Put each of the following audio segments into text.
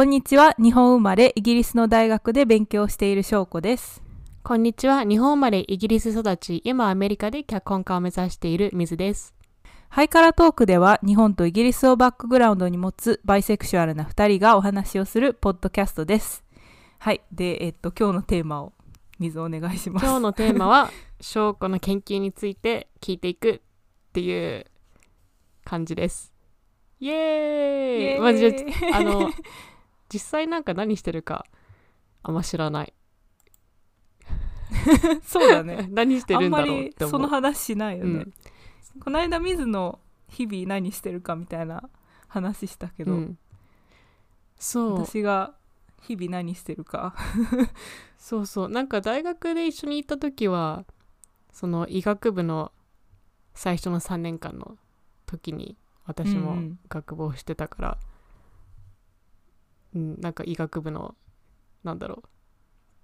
こんにちは。日本生まれ、イギリスの大学で勉強している翔子です。こんにちは。日本生まれ、イギリス育ち、今アメリカで脚本家を目指している水です。ハイカラトークでは、日本とイギリスをバックグラウンドに持つバイセクシュアルな2人がお話をするポッドキャストです。はい。で、えっと、今日のテーマを、水お願いします。今日のテーマは、証拠の研究について聞いていくっていう感じです。イエーイイエーイまあじゃああの、実際なんか何してるか、あんま知らない。そうだね。何してるんだろうって思う。その話しないよね。うんこの間、水の日々何してるかみたいな話したけど、うんそう。私が日々何してるか。そうそうなんか大学で一緒に行った時はその医学部の最初の3年間の時に私も学部をしてたから、うんなんか医学部のなんだろう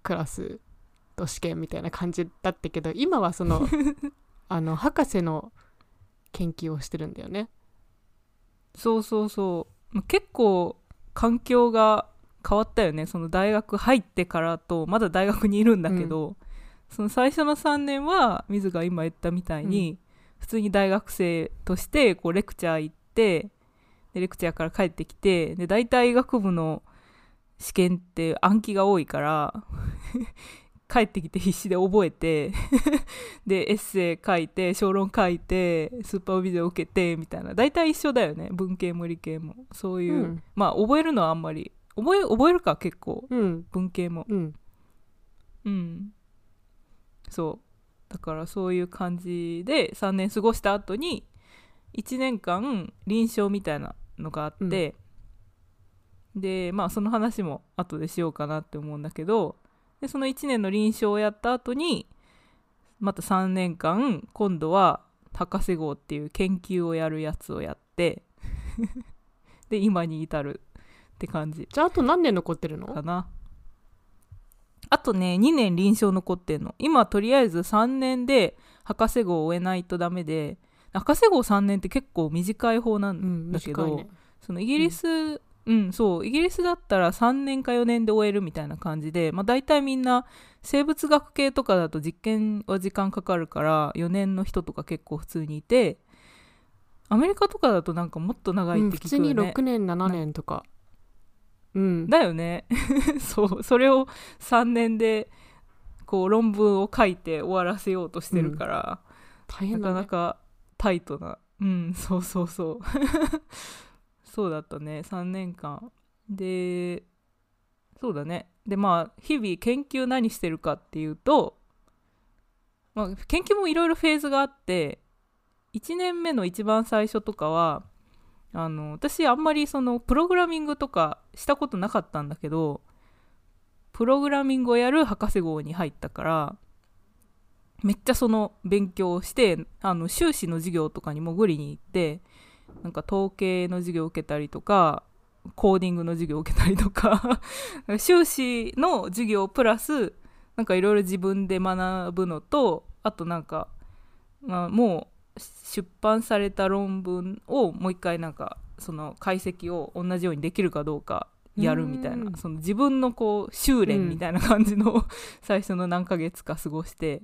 クラスと試験みたいな感じだったけど今はその あの博士の研究をしてるんだよね。そうそうそう。まあ結構環境が変わったよね。その大学入ってからとまだ大学にいるんだけど、その最初の3年は水が今言ったみたいに、普通に大学生としてこうレクチャー行ってでレクチャーから帰ってきてで大体医学部の試験って暗記が多いから 帰ってきて必死で覚えて でエッセイ書いて小論書いてスーパービデオ受けてみたいな。大体一緒だよね文系も理系も。そういう、うん。まあ覚えるのはあんまり。覚え覚えるか結構うん。文系も。うん。うん。そう。だからそういう感じで3年過ごした後に1年間臨床みたいなのがあって、でまあその話も後でしようかなって思うんだけどでその1年の臨床をやった後にまた3年間今度は博士号っていう研究をやるやつをやって で今に至るって感じじゃああと何年残ってるの？かな。あとね2年臨床残ってんの。今とりあえず3年で博士号を終えないとダメで博士号3年って結構短い方なうんんだけど、短いね。そのイギリスうん、そうイギリスだったら3年か4年で終えるみたいな感じで、まあ、大体みんな生物学系とかだと実験は時間かかるから4年の人とか結構普通にいてアメリカとかだとなんかもっと長いうんって聞くよね、普通に6年7年とか。うん。だよね。そうそれを3年でこう論文を書いて終わらせようとしてるから、な大変だね。かなかタイトな。うん そうそうそう。そうだったね。3年間。でそうだね。でまあ日々研究何してるかっていうと、まあ、研究もいろいろフェーズがあって1年目の一番最初とかはあの私あんまりそのプログラミングとかしたことなかったんだけどプログラミングをやる博士号に入ったからめっちゃその勉強をしてあの修士の授業とかに潜りに行ってなんか統計の授業を受けたりとかコーディングの授業を受けたりとか 修士の授業プラスなんかいろいろ自分で学ぶのとあとなんか、まあ、もう出版された論文をもう一回なんかその解析を同じようにできるかどうかやるみたいなうん。その自分のこう修練みたいな感じの、最初の何ヶ月か過ごして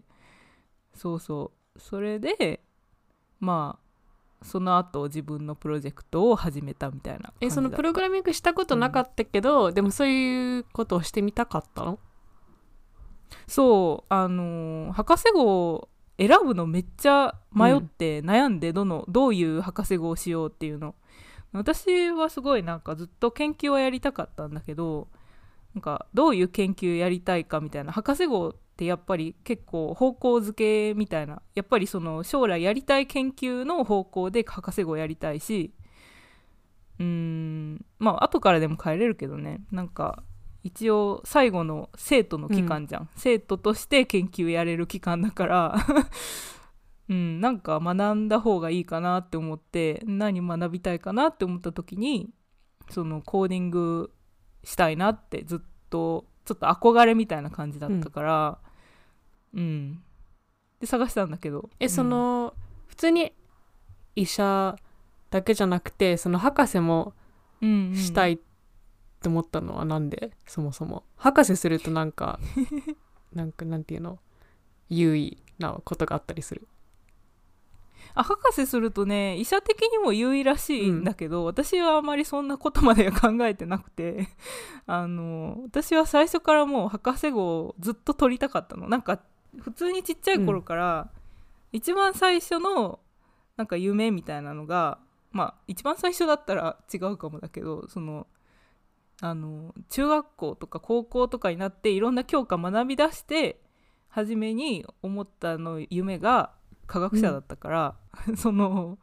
そうそう。それでまあその後自分のプロジェクトを始めたみたいなえそのプログラミングしたことなかったけど、でもそういうことをしてみたかったの？そうあのー博士号選ぶのめっちゃ迷って悩んでどの、どういう博士号をしようっていうの。私はすごいなんかずっと研究はやりたかったんだけどなんかどういう研究やりたいかみたいな。博士号ってやっぱり結構方向づけみたいなやっぱりその将来やりたい研究の方向で博士号やりたいしうーんまあ後からでも変えれるけどね。なんか一応最後の生徒の期間じゃん、生徒として研究やれる期間だから うんなんか学んだ方がいいかなって思って何学びたいかなって思った時にそのコーディングしたいなってずっとちょっと憧れみたいな感じだったからうん、で探したんだけど。え、その普通に医者だけじゃなくてその博士もうんうん。したいっって思ったのはなんで？そもそも。博士するとなんか なんかなんていうの？優位なことがあったりするあ博士するとね医者的にも優位らしいんだけど、私はあまりそんなことまでは考えてなくて あの私は最初からもう博士号をずっと取りたかったの。なんか普通にちっちゃい頃から、一番最初のなんか夢みたいなのがまあ一番最初だったら違うかもだけどそのあの中学校とか高校とかになっていろんな教科学び出して初めに思ったの夢が科学者だったから、その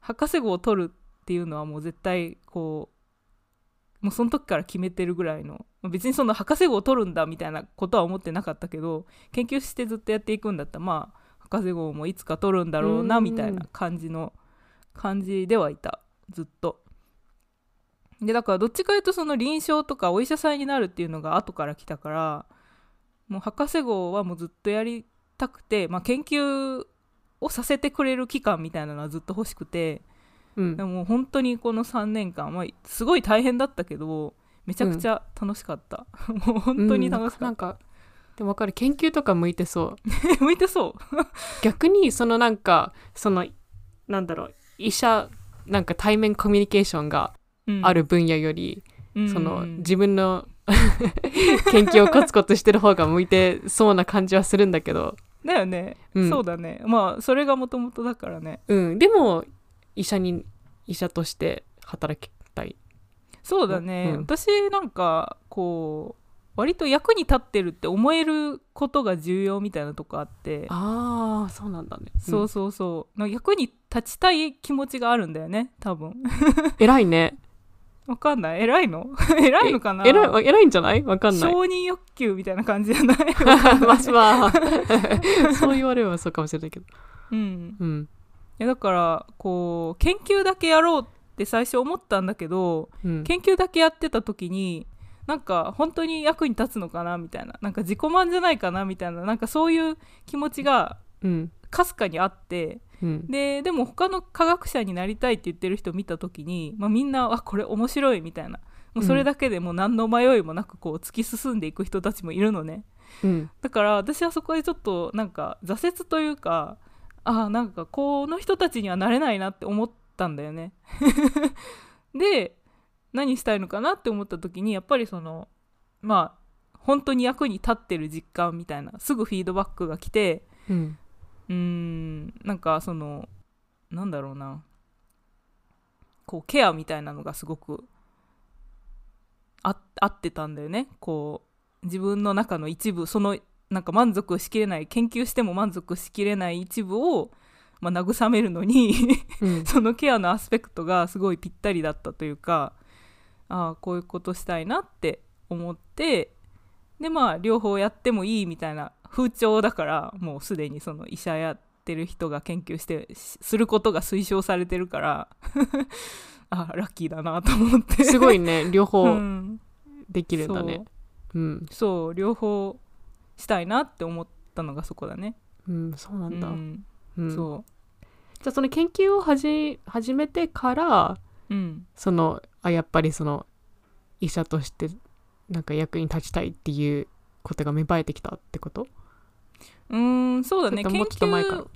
博士号を取るっていうのはもう絶対こうもうその時から決めてるぐらいのまあ別にその博士号を取るんだみたいなことは思ってなかったけど研究してずっとやっていくんだったらまあ博士号もいつか取るんだろうなうんみたいな感じの感じではいたずっと。でだからどっちかいうとその臨床とかお医者さんになるっていうのが後から来たからもう博士号はもうずっとやりたくて、まあ、研究をさせてくれる期間みたいなのはずっと欲しくてうん。でも本当にこの3年間、まあ、すごい大変だったけどめちゃくちゃ楽しかった、もう本当に楽しかっうんなんかでも分かる研究とか向いてそう。た 向いてそう。逆にそのなんかそのなんだろう医者なんか対面コミュニケーションがうん。ある分野より、うん。その自分の研究をコツコツしてる方が向いてそうな感じはするんだけど、だよね、うん。そうだね。まあそれがもともとだからね。うん、でも医者に医者として働きたい。そうだね、うん。私なんかこう割と役に立ってるって思えることが重要みたいなとこあって。ああそうなんだね。そうそうそう。なんか役に立ちたい気持ちがあるんだよね多分。偉いねわかんない。偉いの？偉いのかな？偉い偉いんじゃない？わかんない。承認欲求みたいな感じじゃない？まずは そう言われればそうかもしれないけど。うん。うん。いやだからこう研究だけやろうって最初思ったんだけどうん。研究だけやってた時になんか本当に役に立つのかなみたいな。なんか自己満じゃないかなみたいな。なんかそういう気持ちがうん。かすかにあってうん。ででも他の科学者になりたいって言ってる人見た時に、まあ、みんなあこれ面白いみたいな。もうそれだけでもう何の迷いもなくこう突き進んでいく人たちもいるのね。うん。だから私はそこでちょっとなんか挫折というかあなんかこの人たちにはなれないなって思ったんだよね。で何したいのかなって思った時にやっぱりそのまあ本当に役に立ってる実感みたいなすぐフィードバックが来てうんうーん。なんかそのなんだろうな。こうケアみたいなのがすごくあ合ってたんだよね。こう自分の中の一部そのなんか満足しきれない研究しても満足しきれない一部を、まあ、慰めるのにうん。そのケアのアスペクトがすごいぴったりだったというかああこういうことしたいなって思ってでまあ両方やってもいいみたいな風潮だからもうすでにその医者やってる人が研究してしすることが推奨されてるから あラッキーだなと思って。すごいね。両う方ん、できるんだね。う。ん。そう両方したいなって思ったのがそこだね。うんそうなんだ。うん。うん。そじゃあその研究をはじ始めてからううん。そのあやっぱりその医者としてなんか役に立ちたいっていうことが芽生えてきたってこと？うーんそうだね。研それともっと前から。究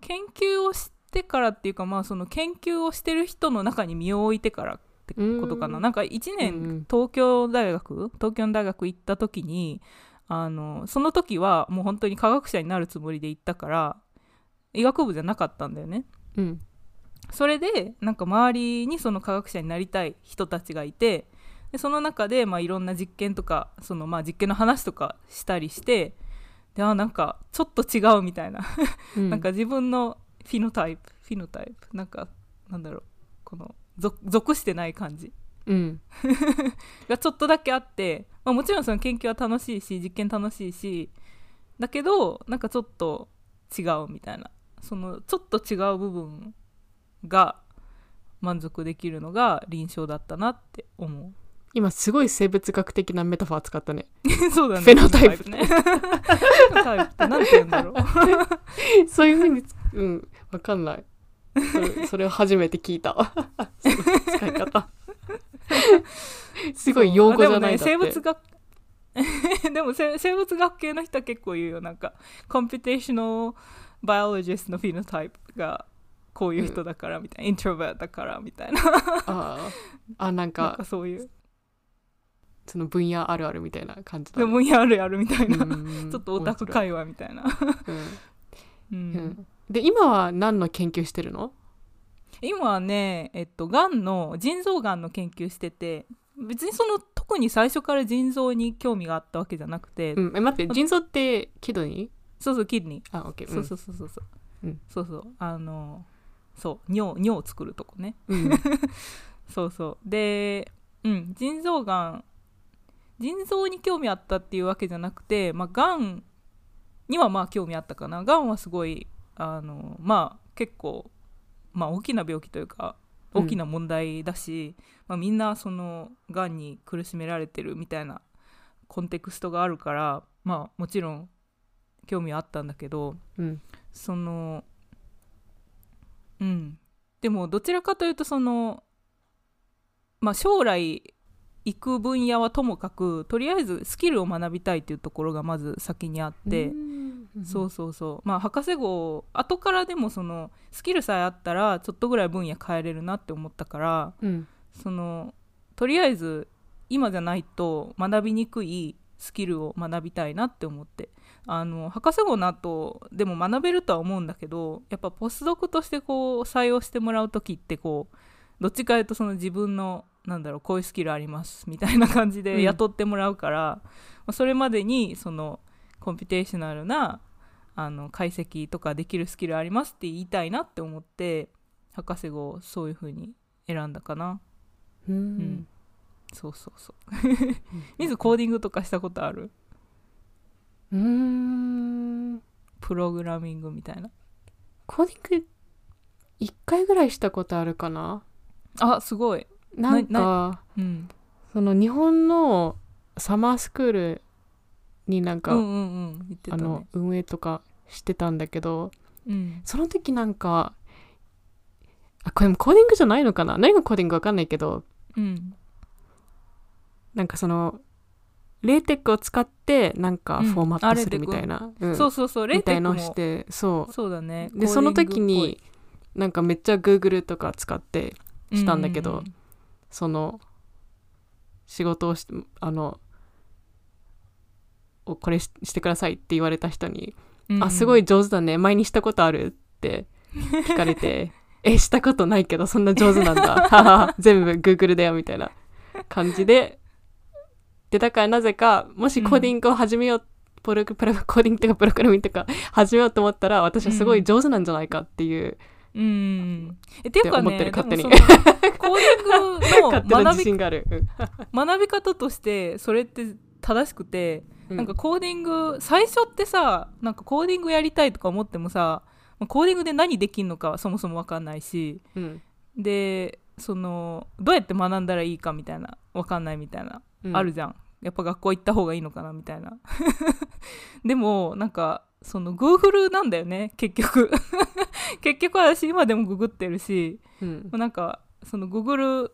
研究をしてからっていうかまあその研究をしてる人の中に身を置いてからってことかな。うん。なんか1うんう年ん。東京大学？東京の大学行った時にあのその時はもう本当に科学者になるつもりで行ったから医学部じゃなかったんだよね。うん。それでなんか周りにその科学者になりたい人たちがいてでその中でまあいろんな実験とかそのまあ実験の話とかしたりしてであなんかちょっと違うみたいな。うん。なんか自分のフィノタイプフィノタイプ。なんかなんだろう。この属属してない感じ。うん。がちょっとだけあって、まあ、もちろんその研究は楽しいし実験楽しいしだけどなんかちょっと違うみたいな。そのちょっと違う部分が満足できるのが臨床だったなって思今すごい生物学的なメタファー使ったね。う そうだね。フェノタイプ。ね。フェノタイプってなんて言うんだろう。そういうふうにつうんわかんない。それ それを初めて聞いた。使い方。すごい用語じゃないだって。でもね生物学でもせ生物学系の人は結構言うよ。なんかコンピュテーショナルバイオロジストのフィノタイプがこういう人だからみたいな、イントロバートだからみたいな。あー。あなんかそういうその分野あるあるみたいな感じだ。でねもやるやるみたいな、うん。ちょっとオタク会話みたいな、うんうん。うん。で今は何の研究してるの？今はねえっとがんの腎臓がんの研究してて別にその特に最初から腎臓に興味があったわけじゃなくて、うん。え待って腎臓ってキドニ？そうそうキドニ。ーーあオッケー。そうそうそうそうそう、うん。そうそう。あのそう尿尿を作るとこね。うん。そうそう。でうん。腎臓がん腎臓に興味あったっていうわけじゃなくてまあがんにはまあ興味あったかな。がんはすごいあのまあ結構まあ大きな病気というかうん。大きな問題だし、まあ、みんなそのがんに苦しめられてるみたいなコンテクストがあるからまあもちろん興味はあったんだけどうん。そのうん。でもどちらかというとそのまあ将来行く分野はともかくとりあえずスキルを学びたいっていうところがまず先にあって、そうそうそう。まあ博士号後からでもそのスキルさえあったらちょっとぐらい分野変えれるなって思ったからうん。そのとりあえず今じゃないと学びにくいスキルを学びたいなって思って。あの博士号の後でも学べるとは思うんだけどやっぱポスドクとしてこう採用してもらう時ってこうどっちかというとその自分のなんだろうこういうスキルありますみたいな感じうんで雇ってもらうから、まあそれまでにそのコンピュテーショナルなあの解析とかできるスキルありますって言いたいなって思って博士号をそういう風に選んだかな。ううんんそうそうそう。みずコーディングとかしたことある？うーんプログラミングみたいな。コーディング1回ぐらいしたことあるかな？あすごい。なんかうん。その日本のサマースクールになんか、うんうんうん。言ってたあのね。運営とかしてたんだけどうん。その時なんかあこれもコーディングじゃないのかな？何がコーディングか分かんないけどうん。なんかそのレーテックを使ってなんかうんフォーマットするみたいな、うんそうそうそう。レイみたいのをテックもしてそそうだね。うでその時になんかめっちゃ Google とか使ってしたんだけどううその仕事をしあのおこれししてくださいって言われた人にうん。あすごい上手だね。前にしたことあるって聞かれて えしたことないけどそんな上手なんだ。全部 Google だよみたいな感じで。でだからなぜかもしコーディングを始めよう、プロプロコーディングとかプログラミングとか始めようと思ったら私はすごい上手なんじゃないかっていう、うん。えっていうかって思ってね、コーディングの 学び学び方としてそれって正しくて、うん。なんかコーディング最初ってさなんかコーディングやりたいとか思ってもさコーディングで何できるのかはそもそも分かんないしうん。でそのどうやって学んだらいいかみたいな分かんないみたいな、うん。あるじゃんやっぱ学校行った方がいいのかなみたいな。でもなんかその Google なんだよね結局。結局私今でもググってるしうん。なんかそのググる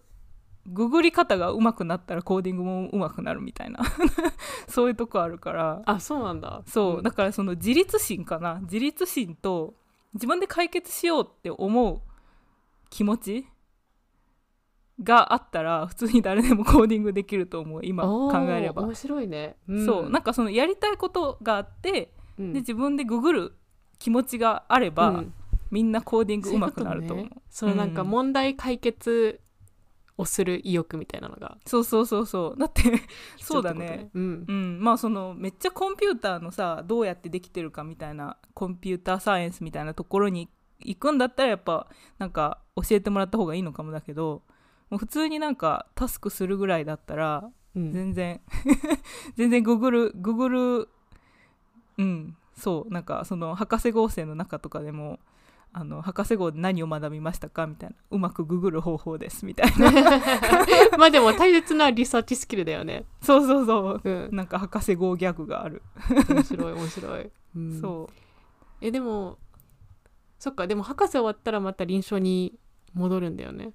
ググり方が上手くなったらコーディングも上手くなるみたいな。そういうとこあるから。あそうなんだ。そう、ん。だからその自立心かな。自立心と自分で解決しようって思う気持ちがあったら普通に誰でもコーディングできると思う今お考えれば。ー面白いね、そう。なんかそのやりたいことがあって、うん。で自分でググる気持ちがあれば、うん。みんなコーディング上手くなると思う。そのなんかうん。問題解決をする意欲みたいなのが。そうそうそうそう。だって そうだね。ことうん。うん、まあそのめっちゃコンピューターのさどうやってできてるかみたいなコンピューターサイエンスみたいなところに行くんだったらやっぱなんか教えてもらった方がいいのかもだけどもう普通になんかタスクするぐらいだったらうん全然 全然ググるググるうんそうなんかその博士号生の中とかでもあの博士号で何を学びましたかみたいなうまくググる方法ですみたいな まあでも大切なリサーチスキルだよね。そうそうそううん。なんか博士号ギャグがある、面白い 面白い。うんそうえでもそっかでも博士終わったらまた臨床に戻るんだよね。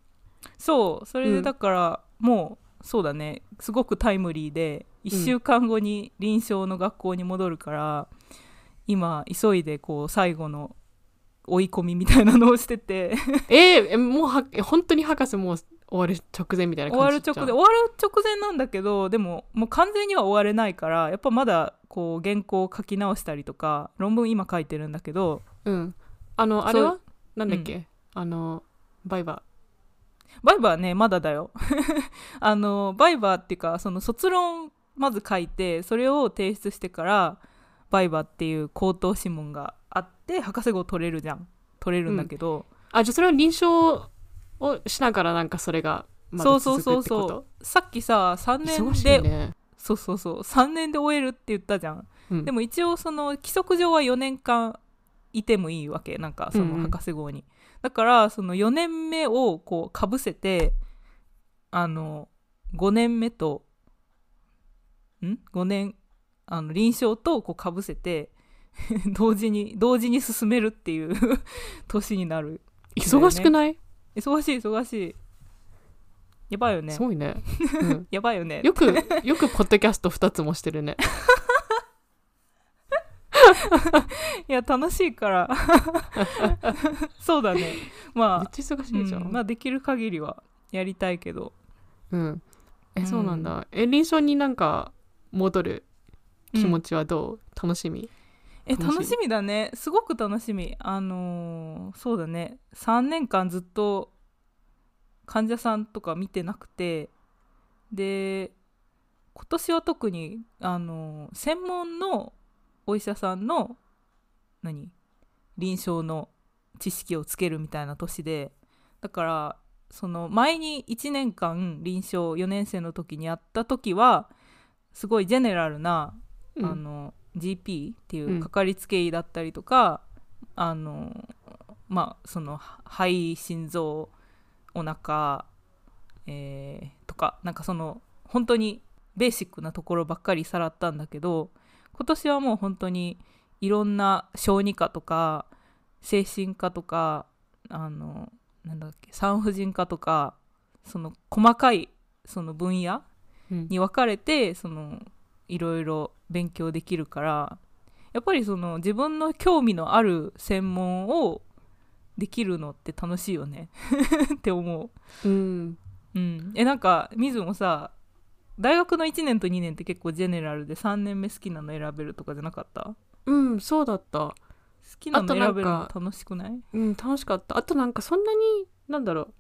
そうそれうん。でだから、もそうだね。すごくタイムリーで1週間後に臨床の学校に戻るから、今急いでこう最後の追い込みみたいなのをしてて。えーえもうはえ本当に博士もう終わる直前みたいな終わ感じる直前終わる直前なんだけどでももう完全には終われないからやっぱまだこう原稿を書き直したりとか論文今書いてるんだけど。うん。あのあれそはなんだっけ、あのバイババイバーねまだだよ。あのバイバーっていうかその卒論まず書いてそれを提出してからバイバーっていう口頭諮問があって博士号取れるじゃん。取れるんだけど、あじゃあそれは臨床をしながらなんかそれがまだそうそう続くってこと？そうそうさっきさ3忙し年で、いね、そうそうそう。3年で終えるって言ったじゃん。うん、でも一応その規則上は4年間いてもいいわけ。なんかそのうんうん。博士号に、だからその4年目をこうかぶせてあの5年目とん？5年あの臨床とこうかぶせて 同時に同時に進めるっていう 年になる。忙しくない、忙しい忙しい。やばいよね。すごいね、うん、やばいよね。よくよくポッドキャスト2つもしてるねいや楽しいから。そうだね。まあめっちゃ忙しいじゃん、うん。まあできる限りはやりたいけど。うん。え、うん。そうなんだ。え、臨床になんか戻る気持ちはどう、楽しみ？え楽しみ。楽しみだね。すごく楽しみ。あのーそうだね。3年間ずっと患者さんとか見てなくて。で今年は特にあのー専門のお医者さんの何？臨床の知識をつけるみたいな年でだからその前に1年間臨床4年生の時にやった時はすごいジェネラルなうん。あの GP っていううん。かかりつけ医だったりとか、あのまあそのは肺心臓お腹、えーとかなんかその本当にベーシックなところばっかりさらったんだけど今年はもう本当にいろんな小児科とか精神科とかあのなんだっけ産婦人科とかその細かいその分野うん。に分かれてそのいろいろ勉強できるからやっぱりその自分の興味のある専門をできるのって楽しいよね。って思う。ん。う、うん、えなんか水もさ大学の1年と2年って結構ジェネラルで3年目好きなの選べるとかじゃなかった？好うん、そうだった。きなの選べるの楽しくない？うん、楽しかった。あとなんかそんなに、なんだろう。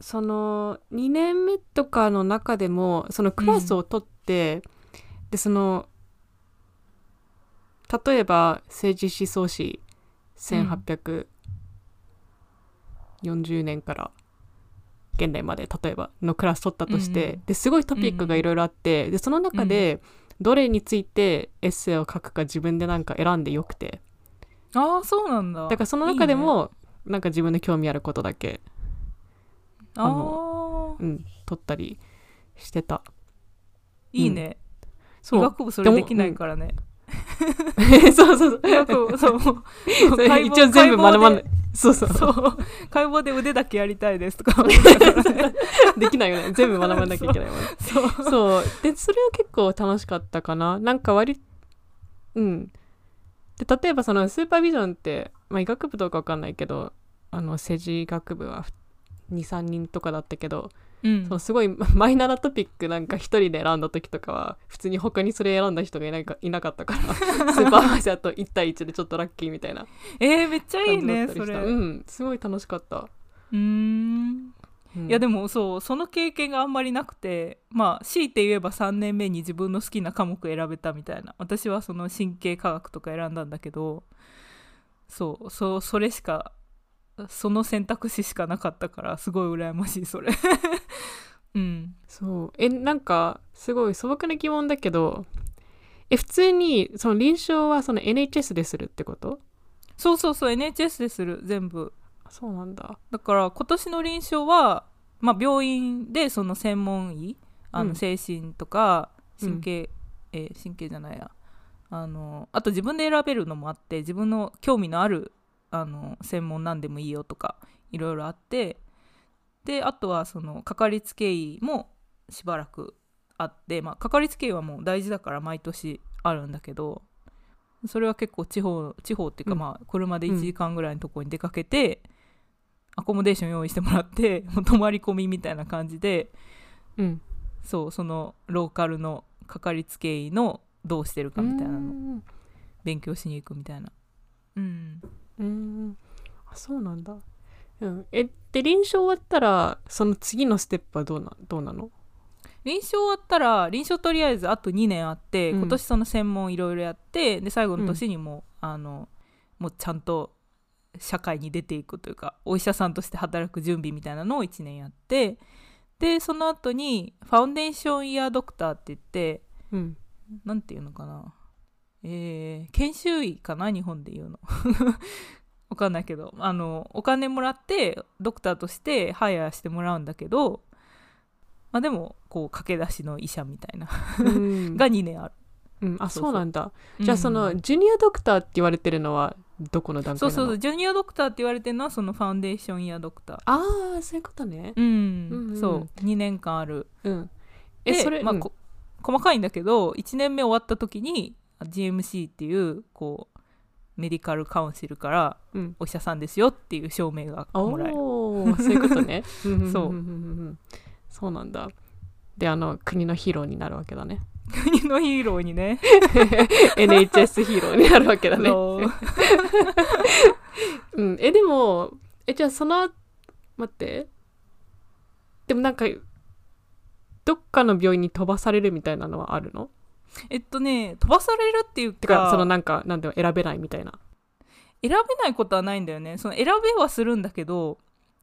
その、2年目とかの中でも、そのクラスを取って、で、その、例えば政治思想史1840年から現代まで例えばのクラス取ったとして、うんですごいトピックがいろいろあって、でその中でどれについてエッセイを書くか自分でなんか選んでよくて。ああそうなんだ。だからその中でもなんか自分の興味あることだけ、あああうん、取ったりしてた。いいね、医そう。学部それできないからね。そうそうそう。そう。それ一応全部学ばないそうそう。そう。解剖で腕だけやりたいですとか。できないよね。全部学ばなきゃいけないもんね。そう。そう。でそれは結構楽しかったかな。なんか割うん。で例えばそのスーパービジョンって、まあ、医学部どうかわかんないけどあの政治学部は23人とかだったけど、うん。そうすごい マイナーなトピックなんか一人で選んだ時とかは普通に他にそれ選んだ人がいないかいなかったから スーパーバイザーと1対1でちょっとラッキーみたいな。えー、めっちゃいいねそれ。ううんすごい楽しかった、うん。いやでもそうその経験があんまりなくてまあ強いて言えば3年目に自分の好きな科目選べたみたいな。私はその神経科学とか選んだんだけどそうそうそれしかその選択肢しかなかったからすごい羨ましいそれ。うん。そう。えなんかすごい素朴な疑問だけどえ普通にその臨床はその NHS でするってこと？そうそうそう NHS でする全部。あそうなんだ。だから今年の臨床は、まあ、病院でその専門医あうん。の精神とかうん神経、えー神経じゃないや。あのあと自分で選べるのもあって自分の興味のあるあの専門なんでもいいよとかいろいろあってであとはそのかかりつけ医もしばらくあって、まあ、かかりつけ医はもう大事だから毎年あるんだけどそれは結構地方地方っていうかうん。まあ車で1時間ぐらいのところに出かけて、アコモデーション用意してもらって もう泊まり込みみたいな感じでうん。そうそのローカルのかかりつけ医のどうしてるかみたいなのの勉強しに行くみたいな。うんうんあそうなんだ。うん。えで臨床終わったらその次のステップはどうなどうなの？臨床終わったら臨床とりあえずあと2年あって、うん。今年その専門いろいろやってで最後の年にも,、あのもうちゃんと社会に出ていくというかお医者さんとして働く準備みたいなのを1年やってでその後にファウンデーションイヤードクターって言ってうん。なんていうのかなえー研修医かな日本で言うの。わかんないけど。あのお金もらってドクターとしてハイヤーしてもらうんだけどまあでもこう駆け出しの医者みたいな。うん。が2年ある、うん、あそうそう。そうなんだ。じゃあその、うんジュニアドクターって言われてるのはどこの段そう階なの？そうジュニアドクターって言われてるのはそのファウンデーションイヤードクター。ああそういうことね。うん、うんうん。そう。2年間ある。うん。でえそれ、うん。まあこ細かいんだけど1年目終わった時に GMC っていうこうメディカルカウンシルからうん。お医者さんですよっていう証明がもらえる。おおそういうことね。そ うんんんんん。そう。なんだ。であの国のヒーローになるわけだね。国のヒーローにね。NHS ヒーローになるわけだね。う。ん、えでもえじゃあその待って。でもなんかどっかの病院に飛ばされるみたいなのはあるの？えっとね飛ばされるっていうてかかそのなんかなんで選べないみたいな。選べないことはないんだよね。その選べはするんだけど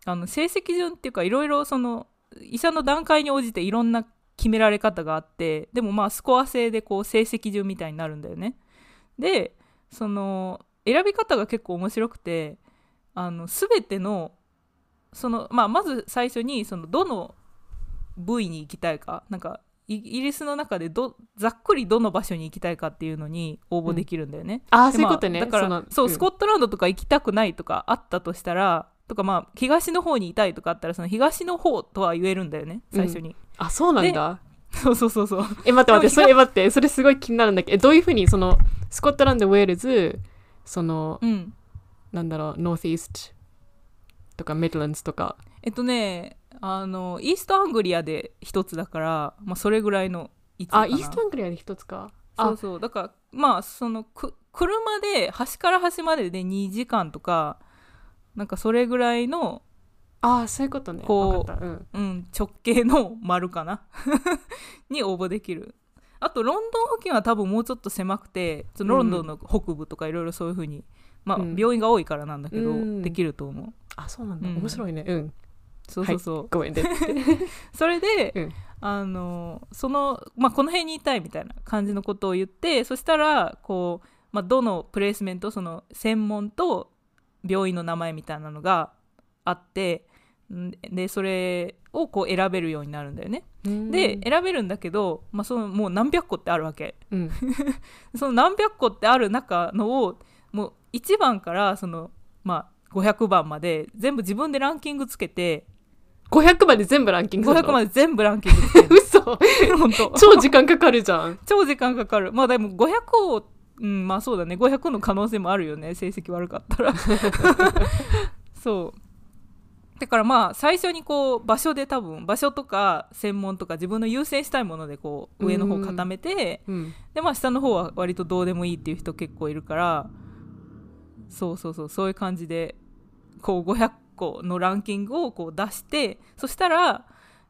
あの成績順っていうかいろいろその医者の段階に応じていろんな決められ方があってでもまあスコア制でこう成績順みたいになるんだよね。でその選び方が結構面白くてあの全てのその、まあ、まず最初にそのどの部位に行きたいかなんかイイギリスの中でどざっくりどの場所に行きたいかっていうのに応募できるんだよね、ああでそういうことね、まあだからのそう、ん。スコットランドとか行きたくないとかあったとしたらとかまあ東の方にいたいとかあったらその東の方とは言えるんだよね最初に、あそうなんだ。そうそうそうそう。え待って待ってそれ待ってそれすごい気になるんだけどえどういうふうにそのスコットランドウェールズそのうん。なんだろうノースイーストとかミッドランズとか。えっとねあのイーストアングリアで一つだから、まあ、それぐらいの位置かな。あイーストアングリアで一つか。そうそう。だからまあそのく車で端から端までで2時間とかなんかそれぐらいの、ああそういうことね。こううん。うん、直径の丸かな？に応募できる。あとロンドン付近は多分もうちょっと狭くてそのロンドンの北部とかいろいろそういう風にまあ、うん。病院が多いからなんだけど、うん。できると思う。あそうなんだ、うん。面白いね。うんそうそうそう、ごめんで それで、うん。あのその、まあ、この辺にいたいみたいな感じのことを言ってそしたらこう、まあ、どのプレイスメントその専門と病院の名前みたいなのがあってんでそれをこう選べるようになるんだよね。で選べるんだけど、まあ、そのもう何百個ってあるわけ。うん。その何百個ってある中のをもう1番からその、まあ、500番まで全部自分でランキングつけて500まで全部ランキングするの500まで全部ランキング 嘘。本当。超時間かかるじゃん。超時間かかる。まあでも500をうんまあそうだね。500の可能性もあるよね。成績悪かったら。そう。だからまあ最初にこう場所で多分場所とか専門とか自分の優先したいものでこう上の方固めてうん。でまあ下の方は割とどうでもいいっていう人結構いるからそうそうそう。そういう感じでこう500個のランキングをこう出してそしたら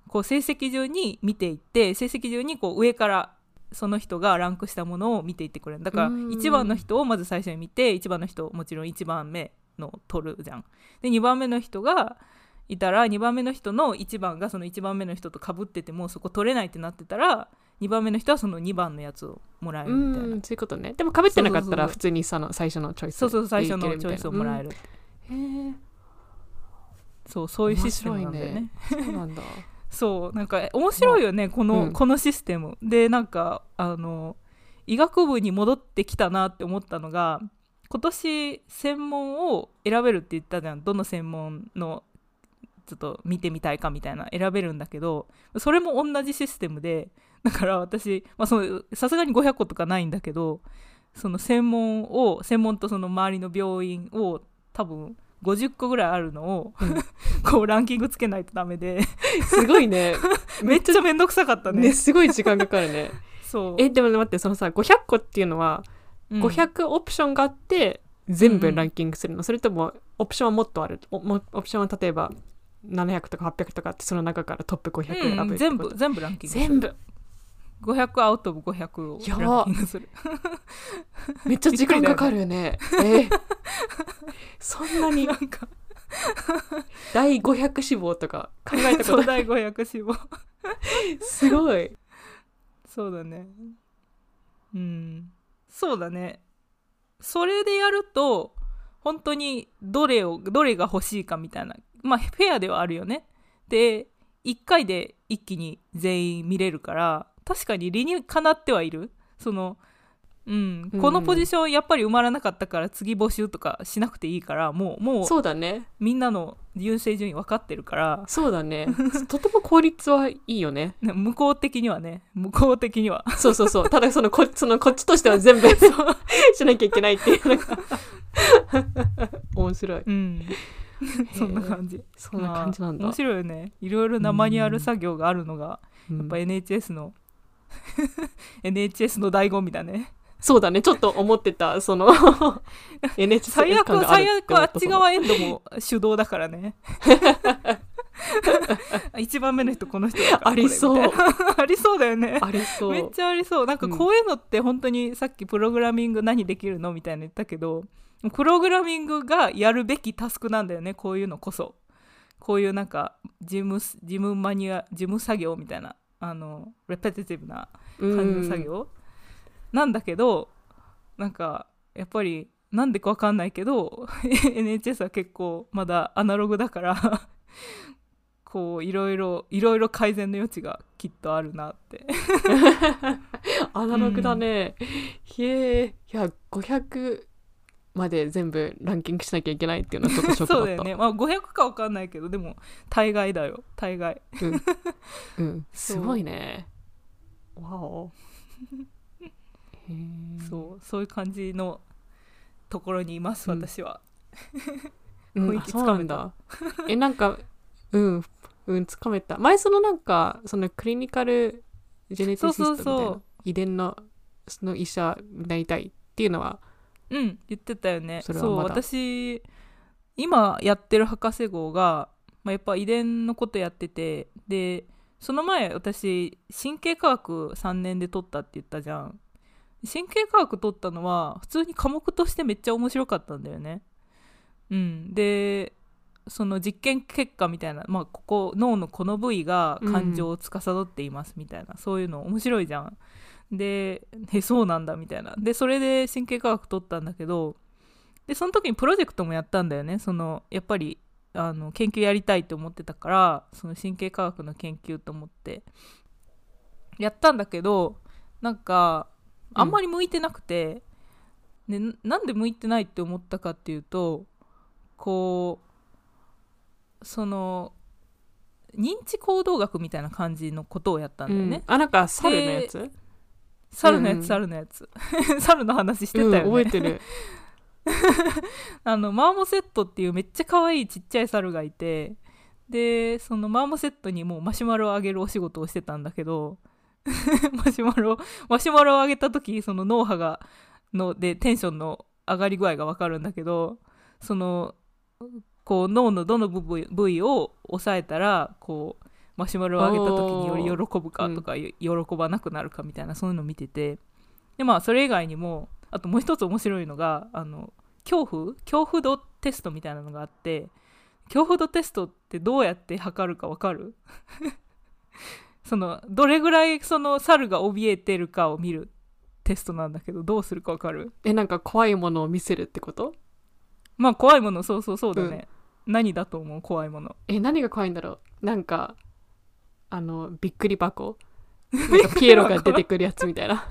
こう成績順に見ていって成績順にこう上からその人がランクしたものを見ていってくれる。だからうん。1番の人をまず最初に見て1番の人をもちろん1番目のを取るじゃん。で2番目の人がいたら2番目の人の1番がその1番目の人とかぶっててもそこ取れないってなってたら2番目の人はその2番のやつをもらえうるみたいな、んそういうことね。でもかぶってなかったら普通にその最初のチョイスそうそう最初のチョイスをもらえるる、へえそうそういうシステムなんだよね。そうなんだ。そうなんか面白いよね、この、うん。このシステム。でなんかあの医学部に戻ってきたなって思ったのが今年専門を選べるって言ったじゃん。どの専門のちょっと見てみたいかみたいな選べるんだけどそれも同じシステムでだから私まあそのさすがに500個とかないんだけどその専門を専門とその周りの病院を多分50個ぐらいあるのを、うん。こうランキングつけないとダメで。すごいね。めっちゃめんどくさかったね。ねすごい時間かかるね。そう。えでも待ってそのさ500個っていうのは、うん。500オプションがあって全部ランキングするの、それともオプションはもっとある？オプションは例えば700とか800とかあってその中からトップ500選ぶうん全部全部ランキング全部500アウトオブ500をランキングする。めっちゃ時間かかるよね。えそんなに。なんか。第500志望とか考えたことそう第500志望。すごい。そうだね。うん。そうだね。それでやると本当にどれをどれが欲しいかみたいな。まあフェアではあるよね。で1回で一気に全員見れるから確かに理にかなってはいる。そのうん、うんこのポジションやっぱり埋まらなかったから次募集とかしなくていいからもうもうそうだね。みんなの優勢順位分かってるから。そうだね。とても効率はいいよね。ね 向こう的にはね。向こう的には。そうそうそう。ただそのこそのこっちとしては全部 しなきゃいけないっていう。のが面白い。うん。そんな感じ。そんな感じなんだ、まあ面白いよね。いろいろなマニュアル作業があるのがうん。やっぱ NHS の NHS の醍醐味だね。そうだね。ちょっと思ってたその NHS 最悪最悪あて思た。っち側エンドも手動だからね。一番目の人この人ありそう。ありそうだよね。ありそう。めっちゃありそう。なんかこういうのって本当にさっきプログラミング何できるのみたいなの言ったけどプログラミングがやるべきタスクなんだよね。こういうのこそ。こういうなんか事務事務マニュア事務作業みたいなあのレペティティブなうん。感じの作業、なんだけどなんかやっぱりなんでかわかんないけど NHS は結構まだアナログだから こういろいろいろいろ改善の余地がきっとあるなって。アナログだね、へえいや500まで全部ランキングしなきゃいけないっていうのはちょっとショックだった。そうだよね。まあ500かわかんないけどでも大概だよ。大概。うん、うん、すごいね。わお。そう。そういう感じのところにいますうん。私は、うん。雰囲気あそうなんつかだ。えなんかうん。うんつかめた。前そのなんかそのクリニカルジェネティシストみたいな遺伝のその医者になりたいっていうのはうん言ってたよね。そうそれはまだ。私今やってる博士号が、まあ、やっぱ遺伝のことやっててでその前私神経科学3年で取ったって言ったじゃん。神経科学取ったのは普通に科目としてめっちゃ面白かったんだよね。うんでその実験結果みたいな、まあ、ここ脳のこの部位が感情を司っていますみたいな、そういうの面白いじゃんでえ そうなんだみたいな。でそれで神経科学取ったんだけどでその時にプロジェクトもやったんだよね。そのやっぱりあの研究やりたいと思ってたからその神経科学の研究と思って。やったんだけどなんかあんまり向いてなくて、でななんで向いてないって思ったかっていうとこうその認知行動学みたいな感じのことをやったんだよね、うん。あなんか猿のやつ、猿のやつ、うん猿のやつ。猿の話してたうんよね、覚えてる。あのマーモセットっていうめっちゃ可愛いちっちゃい猿がいてでそのマーモセットにもうマシュマロをあげるお仕事をしてたんだけど マシュマロマシュマロをあげた時その脳波がのでテンションの上がり具合が分かるんだけどそのこう脳のどの部位部位を押さえたらこうマシュマロをあげた時により喜ぶかとか、喜ばなくなるかみたいなそういうのを見てて。でまあそれ以外にもあともう一つ面白いのがあの恐怖？恐怖度テストみたいなのがあって恐怖度テストってどうやって測るかわかる？そのどれぐらいその猿が怯えてるかを見るテストなんだけどどうするかわかる？えなんか怖いものを見せるってこと？まあ怖いものそうそうそうだね、何だと思う？怖いもの。え何が怖いんだろう？なんかあのびっくり箱。なんかピエロが出てくるやつみたいな。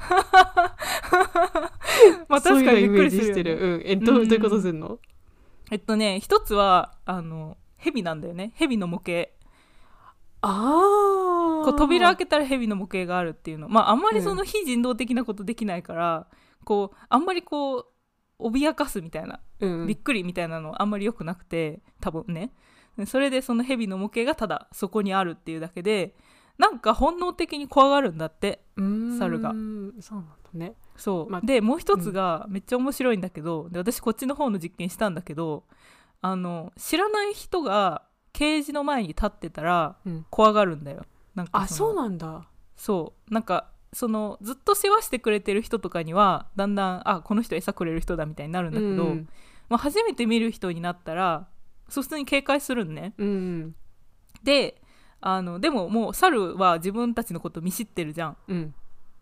まあ確かにびっくりしてる。うん。えどういうことするの？えっとね一つはあの蛇なんだよね。蛇の模型。ああこう扉開けたら蛇の模型があるっていうの。まああんまりその非人道的なことできないから、こうあんまりこう脅かすみたいなうんびっくりみたいなのあんまり良くなくて多分ねそれでその蛇の模型がただそこにあるっていうだけでなんか本能的に怖がるんだって猿が。そうなんだね。そう、までもう一つがめっちゃ面白いんだけど、で私こっちの方の実験したんだけどあの知らない人がケージの前に立ってたらうん。怖がるんだよ。なんかあのそうなんだ。そう。なんかそのずっと世話してくれてる人とかにはだんだんあこの人餌くれる人だみたいになるんだけど、うん。まあ、初めて見る人になったらそう普通に警戒するんね。うん。であのでももう猿は自分たちのこと見知ってるじゃん。うん。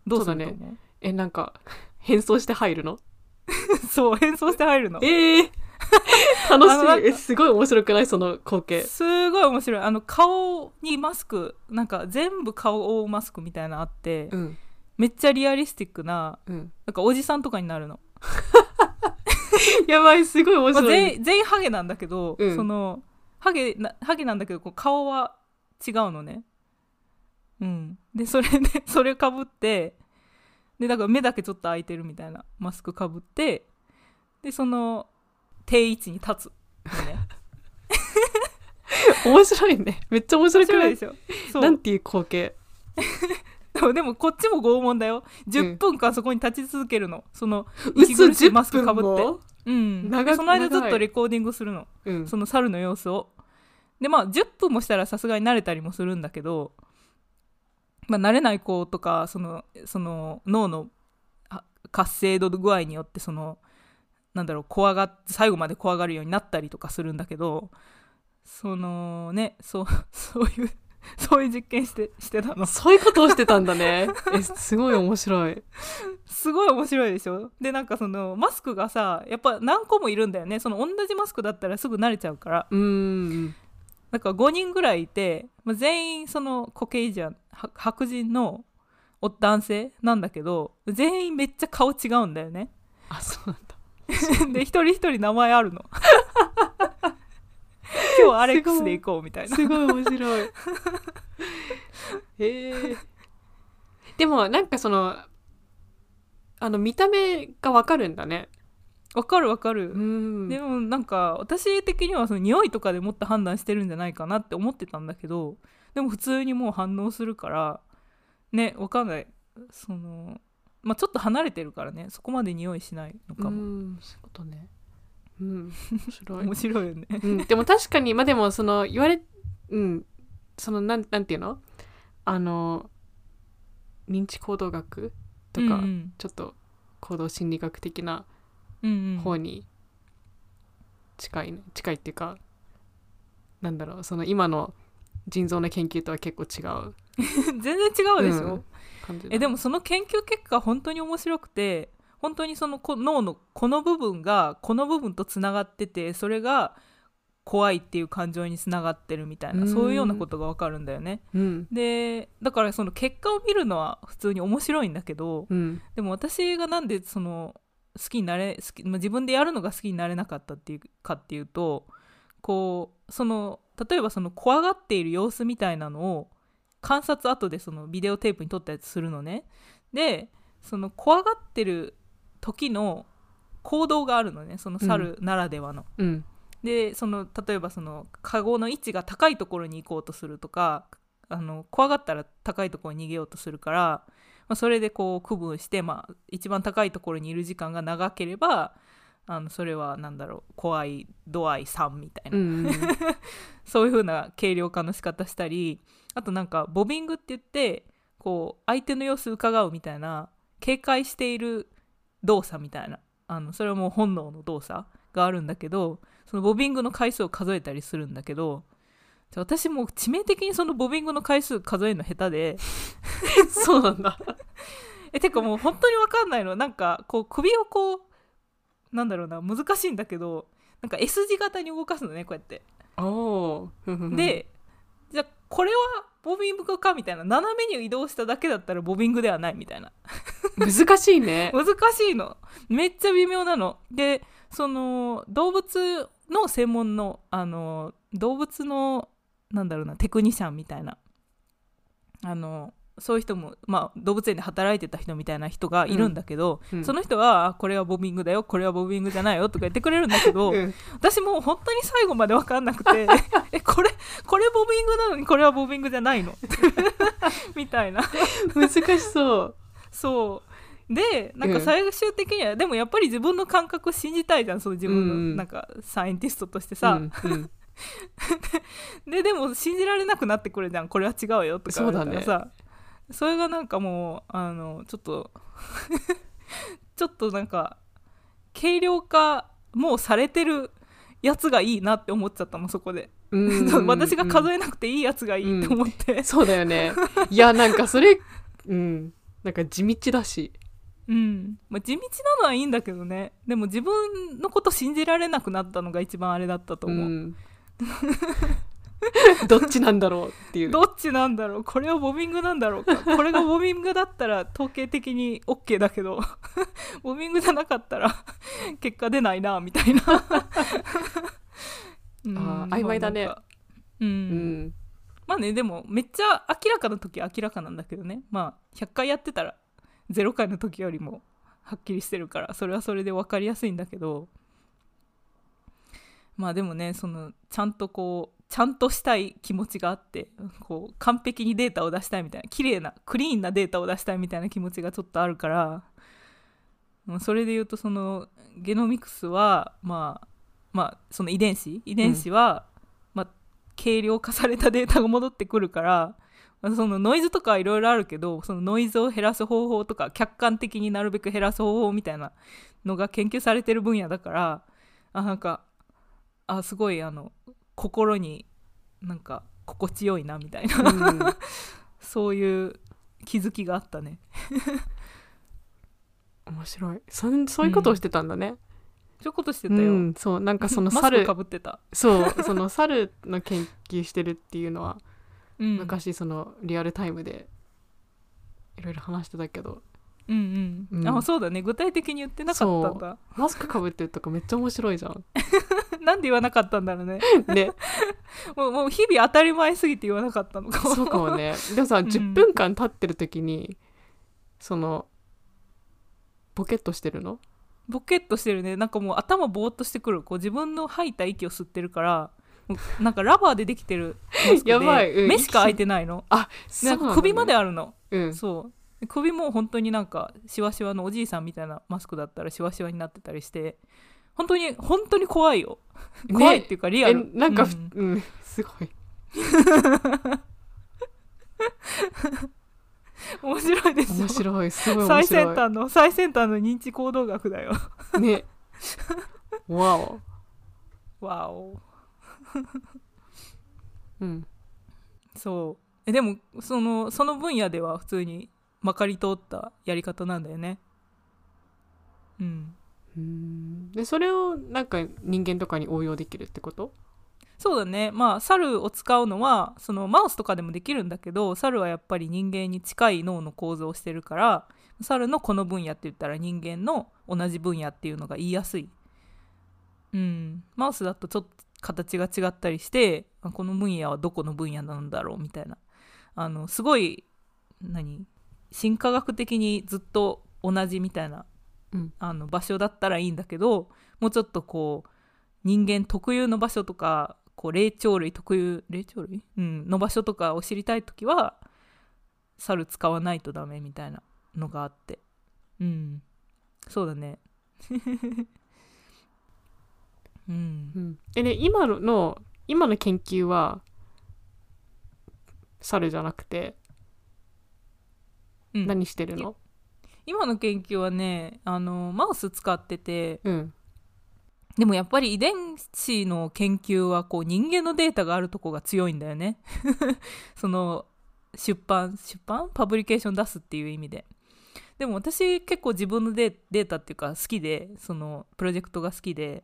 どうすると思う？えなんか変装して入るの？そう変装して入るの。ええ 楽あのなんかしいえすごい面白くない？その光景。すごい面白い。あの顔にマスクなんか全部顔を覆うマスクみたいなのあって、うん。めっちゃリアリスティックなうん。なんかおじさんとかになるの、やばいすごい面まあ、白い、全員全員ハゲなんだけど、うん。そのハゲなハゲなんだけどこう顔は違うのね。うん。でそれでそれかぶってでだから目だけちょっと開いてるみたいなマスクかぶってでその定位置に立つのね。面白いね。めっちゃ面白面くない？白いでしょ。そう。なんていう光景？で もでもこっちも拷問だよ。10分間そこに立ち続けるの。その嘘息苦しい10マスクか分ぶって。もうん。その間ずっとレコーディングするの。うん。その猿の様子を。でまあ10分もしたらさすがに慣れたりもするんだけど、まあ、慣れない子とかそのその脳のあ活性度具合によってそのなんだろう怖がっ最後まで怖がるようになったりとかするんだけどそのねそう そういう そういう実験してしてたの。そういうことをしてたんだね。えすごい面白い。すごい面白いでしょ。でなんかそのマスクがさやっぱ何個もいるんだよね。その同じマスクだったらすぐ慣れちゃうから。うーん。なんか5人ぐらいいて、まあ、全員そのコケイジャンは白人のお男性なんだけど全員めっちゃ顔違うんだよね。あそうなんだ。で一人一人名前あるの今日アレックスで行こうみたいな。すごい面白い。へえでもなんかそのあの見た目がわかるんだね。わかるわかる、ん。でもなんか私的にはその匂いとかでもっと判断してるんじゃないかなって思ってたんだけどでも普通にもう反応するからねわかんない。そのまあちょっと離れてるからね。そこまで匂いしないのかも、うんそういうことねうん。面白い。面白いよね。うん、でも確かにまあでもその言われうん。そのなんなんていうの？あの認知行動学とか、うんうん。ちょっと行動心理学的なうんうん。方に近いね。近いっていうかなんだろう。その今の腎臓の研究とは結構違う。全然違うでしょ、うん。感じだ。えでもその研究結果本当に面白くて本当にそのこ脳のこの部分がこの部分とつながっててそれが怖いっていう感情につながってるみたいなうん。そういうようなことがわかるんだよね。うん。でだからその結果を見るのは普通に面白いんだけどうん。でも私がなんでその好きになれ好き、まあ、自分でやるのが好きになれなかったっていうかっていうとこうその例えばその怖がっている様子みたいなのを観察後でそのビデオテープに撮ったやつするのね。でその怖がってる時の行動があるのねその猿ならではの。うん。でその例えばそのカゴの位置が高いところに行こうとするとかあの怖がったら高いところに逃げようとするから、まあ、それでこう区分して、まあ、一番高いところにいる時間が長ければあのそれはなんだろう怖い度合い3みたいな、うんうん そういう風な軽量化の仕方したりあとなんかボビングって言ってこう相手の様子伺うみたいな警戒している動作みたいな。あのそれはもう本能の動作があるんだけどそのボビングの回数を数えたりするんだけど私もう致命的にそのボビングの回数数えるの下手でそうなんだ。えてかもう本当に分かんないの。なんかこう首をこうなんだろうな難しいんだけどなんか S 字型に動かすのねこうやって。でじゃあこれはボビングかみたいな斜めに移動しただけだったらボビングではないみたいな。難しいね。難しいの。めっちゃ微妙なの。でその動物の専門のあの動物のなんだろうなテクニシャンみたいな。あのそういう人も、まあ、動物園で働いてた人みたいな人がいるんだけど、うん。その人はあこれはボビングだよこれはボビングじゃないよとか言ってくれるんだけど、うん。私もう本当に最後まで分かんなくて えこれこれボビングなのにこれはボビングじゃないの？みたいな。難しそう。そう。でなんかうん。最終的には、でもやっぱり自分の感覚を信じたいじゃんその自分の、うんなんかサイエンティストとしてさ、うんうん。ででも信じられなくなってくるじゃんこれは違うよとか言われたらさそ,、れがなんかもうあのちょっと ちょっとなんか軽量化もうされてるやつがいいなって思っちゃったのそこで、うん。私が数えなくていいやつがいいと思って、そうだよね。いやなんかそれうん。なんか地道だし。うん。まあ、地道なのはいいんだけどね。でも自分のこと信じられなくなったのが一番あれだったと思う、ん どっちなんだろうっていう。どっちなんだろう。これはボビングなんだろうか。これがボビングだったら統計的に OK だけど。ボビングじゃなかったら結果出ないなみたいな。うんあー曖昧だね。うん、うん。まあねでもめっちゃ明らかな時は明らかなんだけどね。まあ100回やってたら0回の時よりもはっきりしてるからそれはそれで分かりやすいんだけど。まあでもねそのちゃんとこうちゃんとしたい気持ちがあってこう完璧にデータを出したいみたいな綺麗なクリーンなデータを出したいみたいな気持ちがちょっとあるからそれで言うとそのゲノミクスはまあまあその遺伝子遺伝子は、まあ軽量化されたデータが戻ってくるから、まあそのノイズとかいろいろあるけどそのノイズを減らす方法とか客観的になるべく減らす方法みたいなのが研究されてる分野だからあなんかあすごいあの心になんか心地よいなみたいな。うん。そういう気づきがあったね。面白い。そんそういうことをしてたんだね、そういうことしてたうよ、んそうなんかその 猿。かぶってた、そうその猿の研究してるっていうのは、うん、昔そのリアルタイムでいろいろ話してたけどうんうん、うん。あそうだね。具体的に言ってなかったんだ。マスクかぶってるとかめっちゃ面白いじゃん。なんで言わなかったんだろうね。ね。もうもう日々当たり前すぎて言わなかったのかも。そうかもね。でもさ、ん。10分間経ってる時にそのボケっとしてるの？ボケっとしてるね。なんかもう頭ぼーっとしてくる。こう自分の吐いた息を吸ってるからなんかラバーでできてるやばい。うん。目しか開いてないの？あでなんか首までああるの。うん。そう。で首も本当になんかシワシワのおじいさんみたいなマスクだったらシワシワになってたりして本当に本当に怖いよ。ね。怖いっていうかリアえルなんかふ、うん。うん、すごい。面白いですよ。面白いすごい面最白い。先端の最先端の認知行動学だよ。ね。わお。わお。うん。そう。えでもそのその分野では普通にまかり通ったやり方なんだよね。うん。うん。でそれをなんか人間とかに応用できるってこと？そうだね。まあ猿を使うのはそのマウスとかでもできるんだけど猿はやっぱり人間に近い脳の構造をしてるから猿のこの分野って言ったら人間の同じ分野っていうのが言いやすい。うん。マウスだとちょっと形が違ったりしてあこの分野はどこの分野なんだろうみたいな。あのすごい何？進化学的にずっと同じみたいな、うん。あの場所だったらいいんだけどもうちょっとこう人間特有の場所とかこう霊長類特有霊長類、うん、の場所とかを知りたい時は猿使わないとダメみたいなのがあって。うん。そうだね。うん。うん。えね今のの今の研究は猿じゃなくてうん。何してるの？今の研究はねあのマウス使っててうん。でもやっぱり遺伝子の研究はこう人間のデータがあるとこが強いんだよね。その出版出版？パブリケーション出すっていう意味で。でも私結構自分のデデータっていうか好きでそのプロジェクトが好きで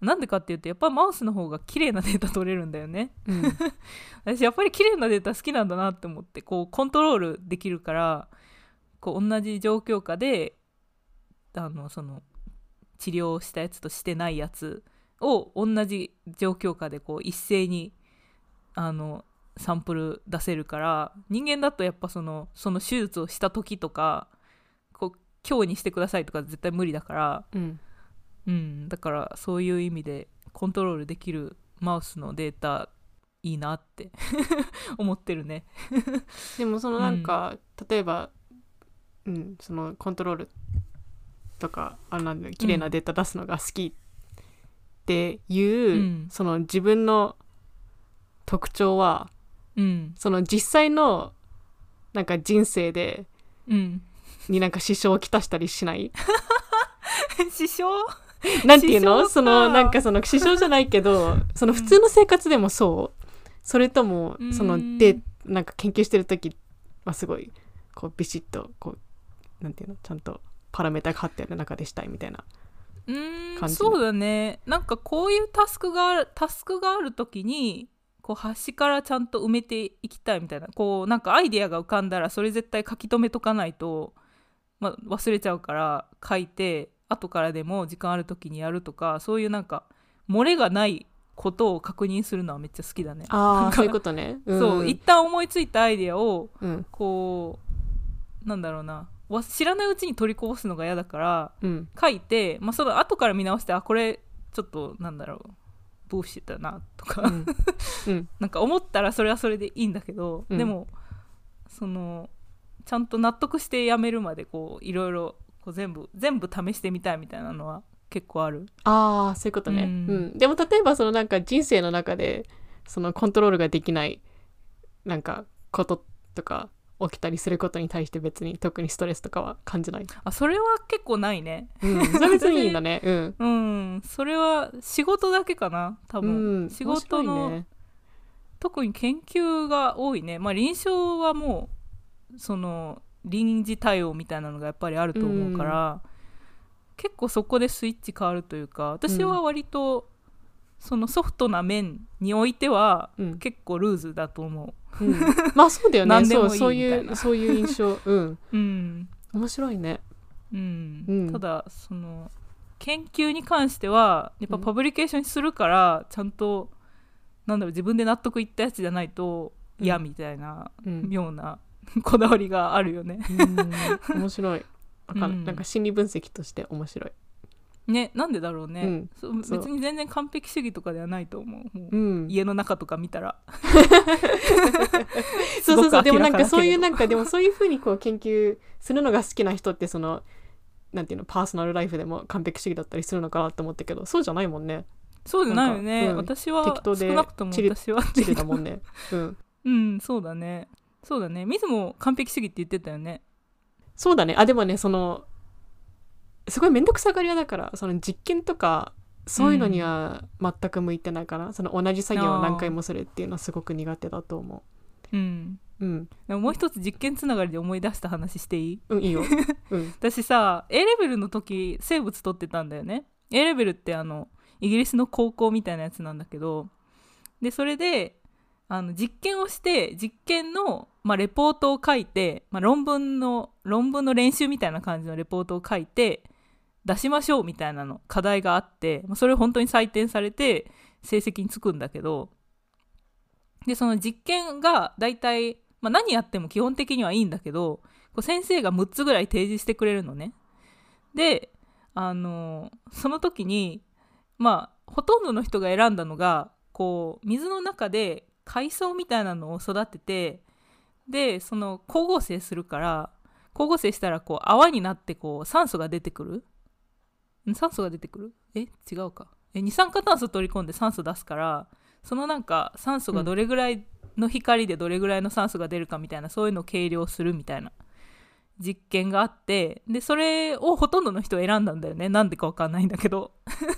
なんでかっていうとやっぱマウスの方が綺麗なデータ取れるんだよね。うん。私やっぱり綺麗なデータ好きなんだなって思ってこうコントロールできるからこう同じ状況下であのその治療したやつとしてないやつを同じ状況下でこう一斉にあのサンプル出せるから人間だとやっぱそのその手術をした時とかこう今日にしてくださいとか絶対無理だから、うんうん、だからそういう意味でコントロールできるマウスのデータいいなって 思ってるね。でもそのなんか、例えば、うん、そのコントロールとかあなんだ綺麗なデータ出すのが好きっていう、うん。その自分の特徴はうん、その実際のなんか人生でうん、になんか支障をきたしたりしない？師匠なんていうの？そのなんかその支障じゃないけど その普通の生活でもそう。それともうん。そのでなんか研究してる時はすごいこうビシッとこうなんていうのちゃんとパラメータが貼ってある中でしたいみたいな。うーんそうだね。なんかこういうタスクがあるタスクがある時にこう端からちゃんと埋めていきたいみたいな。こうなんかアイデアが浮かんだらそれ絶対書き留めとかないと、まあ、忘れちゃうから書いて後からでも時間ある時にやるとかそういうなんか漏れがないことを確認するのはめっちゃ好きだね。ああそういうことね、うん、そう一旦思いついたアイデアをうん。こうなんだろうな。わ知らないうちに取りこぼすのが嫌だからうん。書いて、まあ、その後から見直してあこれちょっとなんだろうブーシッだなとか、うん。うん。なんか思ったらそれはそれでいいんだけど、うん。でもそのちゃんと納得してやめるまでこういろいろこう全部全部試してみたいみたいなのは結構ある。ああそういうことね、ううんん。でも例えばそのなんか人生の中でそのコントロールができないなんかこととか起きたりすることに対して別に特にストレスとかは感じない、あそれは結構ないね。うん、それ別にいいんだね。うん。うん。それは仕事だけかな多分、うん、仕事の、ね。特に研究が多いね。まあ臨床はもうその臨時対応みたいなのがやっぱりあると思うから、結構そこでスイッチ変わるというか私は割とそのソフトな面においてはうん。結構ルーズだと思う。ん、まあそうだよね。何でもそうそういうそういう印象。うん。ううん。面白いね。うん、うん。ただその研究に関してはやっぱうん。パブリケーションにするからちゃんとなんだろう自分で納得いったやつじゃないと嫌みたいなうん、妙な こだわりがあるよね。うん。面白い。わかる、うん。なんか心理分析として面白いねなんでだろうね、うん。別に全然完璧主義とかではないと思う。もううん。家の中とか見たら。そうそうそう。でもなんかそういうなんかでもそういうふうにこう研究するのが好きな人ってそのなんていうのパーソナルライフでも完璧主義だったりするのかなと思ったけどそうじゃないもんね。そうじゃないよね、うん。私は適当で少なくとも私は。チリだもんね。うん。うんそうだね。そうだね。水も完璧主義って言ってたよね。そうだね。あでもねそのすごい面倒くさがり屋だからその実験とかそういうのには全く向いてないから、その同じ作業を何回もするっていうのはすごく苦手だと思う。ん。ううん。でももう一つ実験つながりで思い出した話していい？うんいいよ。うん。私さ A レベルの時生物取ってたんだよね。A レベルってあのイギリスの高校みたいなやつなんだけどでそれであの実験をして実験の、まあ、レポートを書いて、まあ、論文の論文の練習みたいな感じのレポートを書いて出しましょうみたいなの課題があって、それ本当に採点されて成績につくんだけどでその実験が大体、まあ、何やっても基本的にはいいんだけどこう先生が6つぐらい提示してくれるのね。であのその時にまあほとんどの人が選んだのがこう水の中で海藻みたいなのを育ててでその光合成するから光合成したらこう泡になってこう酸素が出てくる酸素が出てくる？え？違うか。え二酸化炭素取り込んで酸素出すからそのなんか酸素がどれぐらいの光でどれぐらいの酸素が出るかみたいなそういうのを計量するみたいな実験があってでそれをほとんどの人選んだんだよね。なんでかわかんないんだけど。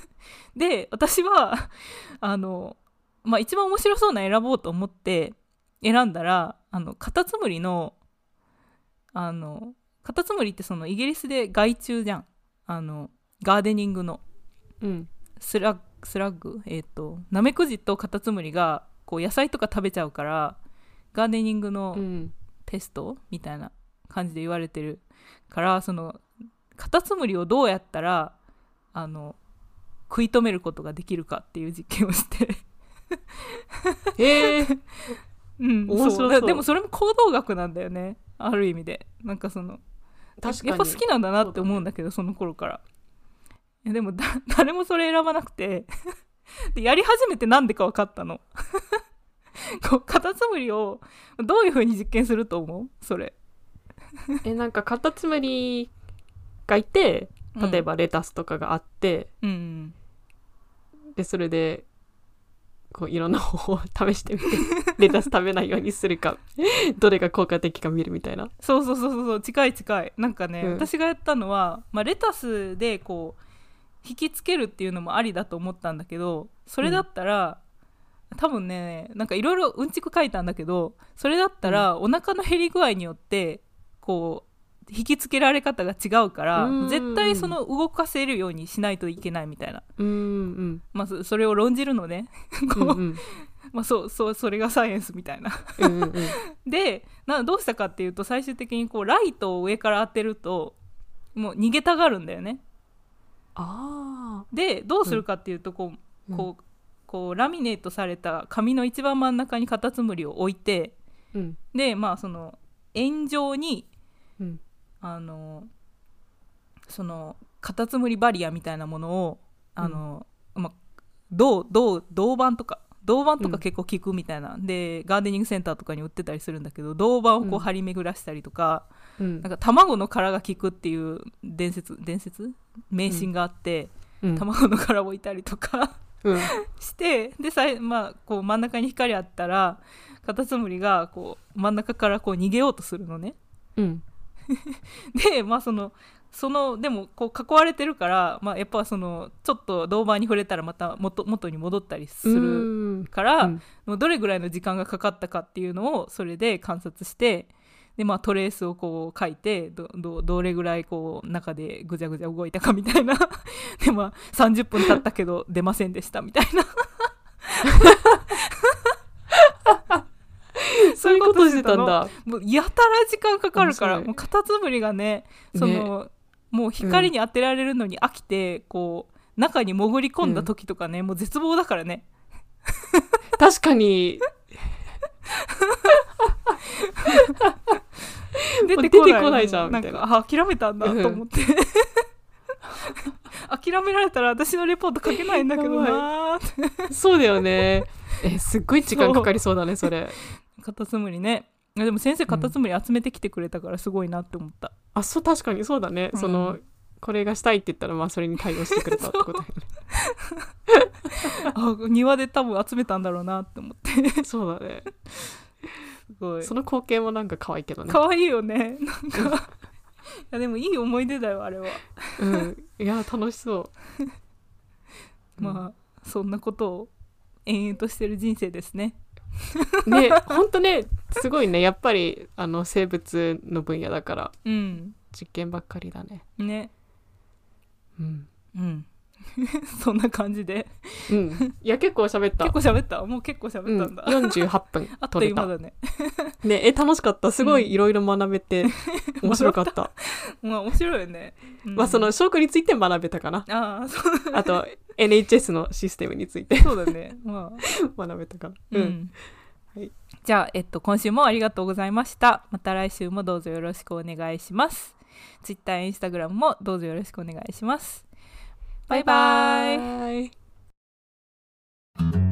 で私はあの、まあ、一番面白そうな選ぼうと思って選んだらあのカタツムリのあのカタツムリってそのイギリスで害虫じゃん。あのガーデニングの。うん。スラッスラッグ？えっ、とナメクジとカタツムリがこう野菜とか食べちゃうからガーデニングのうん。ペストみたいな感じで言われてるからそのカタツムリをどうやったらあの食い止めることができるかっていう実験をして。え。ー、うん面白そう。だでもそれも行動学なんだよね。ある意味で。なんかその確かに。やっぱ好きなんだなって思うんだけどその頃からいやでもだ 誰もそれ選ばなくて。でやり始めてなんでか分かったの。こうカタツムリをどういうふうに実験すると思う？それ。えなんかカタツムリがいて例えばレタスとかがあって、うん、うん。でそれでこういろんな方法を試してみてレタス食べないようにするかどれが効果的か見るみたいな。そうそうそうそうそう。近い近い。なんかね、うん。私がやったのは、まあ、レタスでこう引きつけるっていうのもありだと思ったんだけどそれだったら、多分ねなんかいろいろうんちく書いたんだけどそれだったら、お腹の減り具合によってこう引きつけられ方が違うからうん。絶対その動かせるようにしないといけないみたいな、うんうん。まあ、そそれを論じるのね。こう、うん。うんまあ、そうそうそれがサイエンスみたいな。うんうんでなどうしたかっていうと最終的にこうライトを上から当てるともう逃げたがるんだよね。あでどうするかっていうとこう,、うん。こうこうラミネートされた紙の一番真ん中にカタツムリを置いてーうん。でまあその円状にうん。あのそのカタツムリバリアみたいなものをあの、まあ、銅銅銅板とか銅板とか結構効くみたいな、でガーデニングセンターとかに売ってたりするんだけど銅板をこうん。う張り巡らしたりとか、うん。なんか卵の殻が効くっていう伝説伝説？迷信があって、うん。卵の殻を置いたりとかうん。してでさい、まあ、こう真ん中に光あったらカタツムリがこう真ん中からこう逃げようとするのね。うん。でまあそのそのでもこう囲われてるから、まあ、やっぱそのちょっと銅板に触れたらまた元元に戻ったりするうんから、うん。もうどれぐらいの時間がかかったかっていうのをそれで観察してで、まあ、トレースをこう書いてどどどれぐらいこう中でぐちゃぐちゃ動いたかみたいな。で、まあ、30分経ったけど出ませんでしたみたいな。そういうことしてたんの。だもうやたら時間かかるからもうカタツムリがねそのもう光に当てられるのに飽きて、こう中に潜り込んだ時とかね、もう絶望だからね。確かに 出てこない。じゃんなんみたいな。かあ諦めたんだと思って。諦められたら私のレポート書けないんだけどなそうだよね。えすっごい時間かかりそうだねそれ。カタツムリね。でも先生カタツムリ集めてきてくれたからすごいなって思った、あそう確かにそうだね、うん。そのこれがしたいって言ったらまあそれに対応してくれたってことだよ あ庭で多分集めたんだろうなって思って。ねそうだねすごい。その光景もなんか可愛いけどね。可愛いよね。なんか。いやでもいい思い出だよあれは、うん。いや楽しそう。まあそんなことを延々としてる人生ですね。ねほんとねすごいね。やっぱりあの生物の分野だから。うん。実験ばっかりだね。ね。うん、うん そんな感じで。うん、いや結構喋った。結構喋った。もう結構喋うん、ったん。だ、48分 あっという間だね。ねえ楽しかった。すごいいろいろ学べて面白かった、まあ面白いよね、うん。まあその証拠について学べたかな。ああそうあと NHS のシステムについて。そうだね。まあ。学べたかな。うん、はい。じゃあ、えっと、今週もありがとうございました。また来週もどうぞよろしくお願いします。Twitter、Instagram もどうぞよろしくお願いします Bye bye. bye.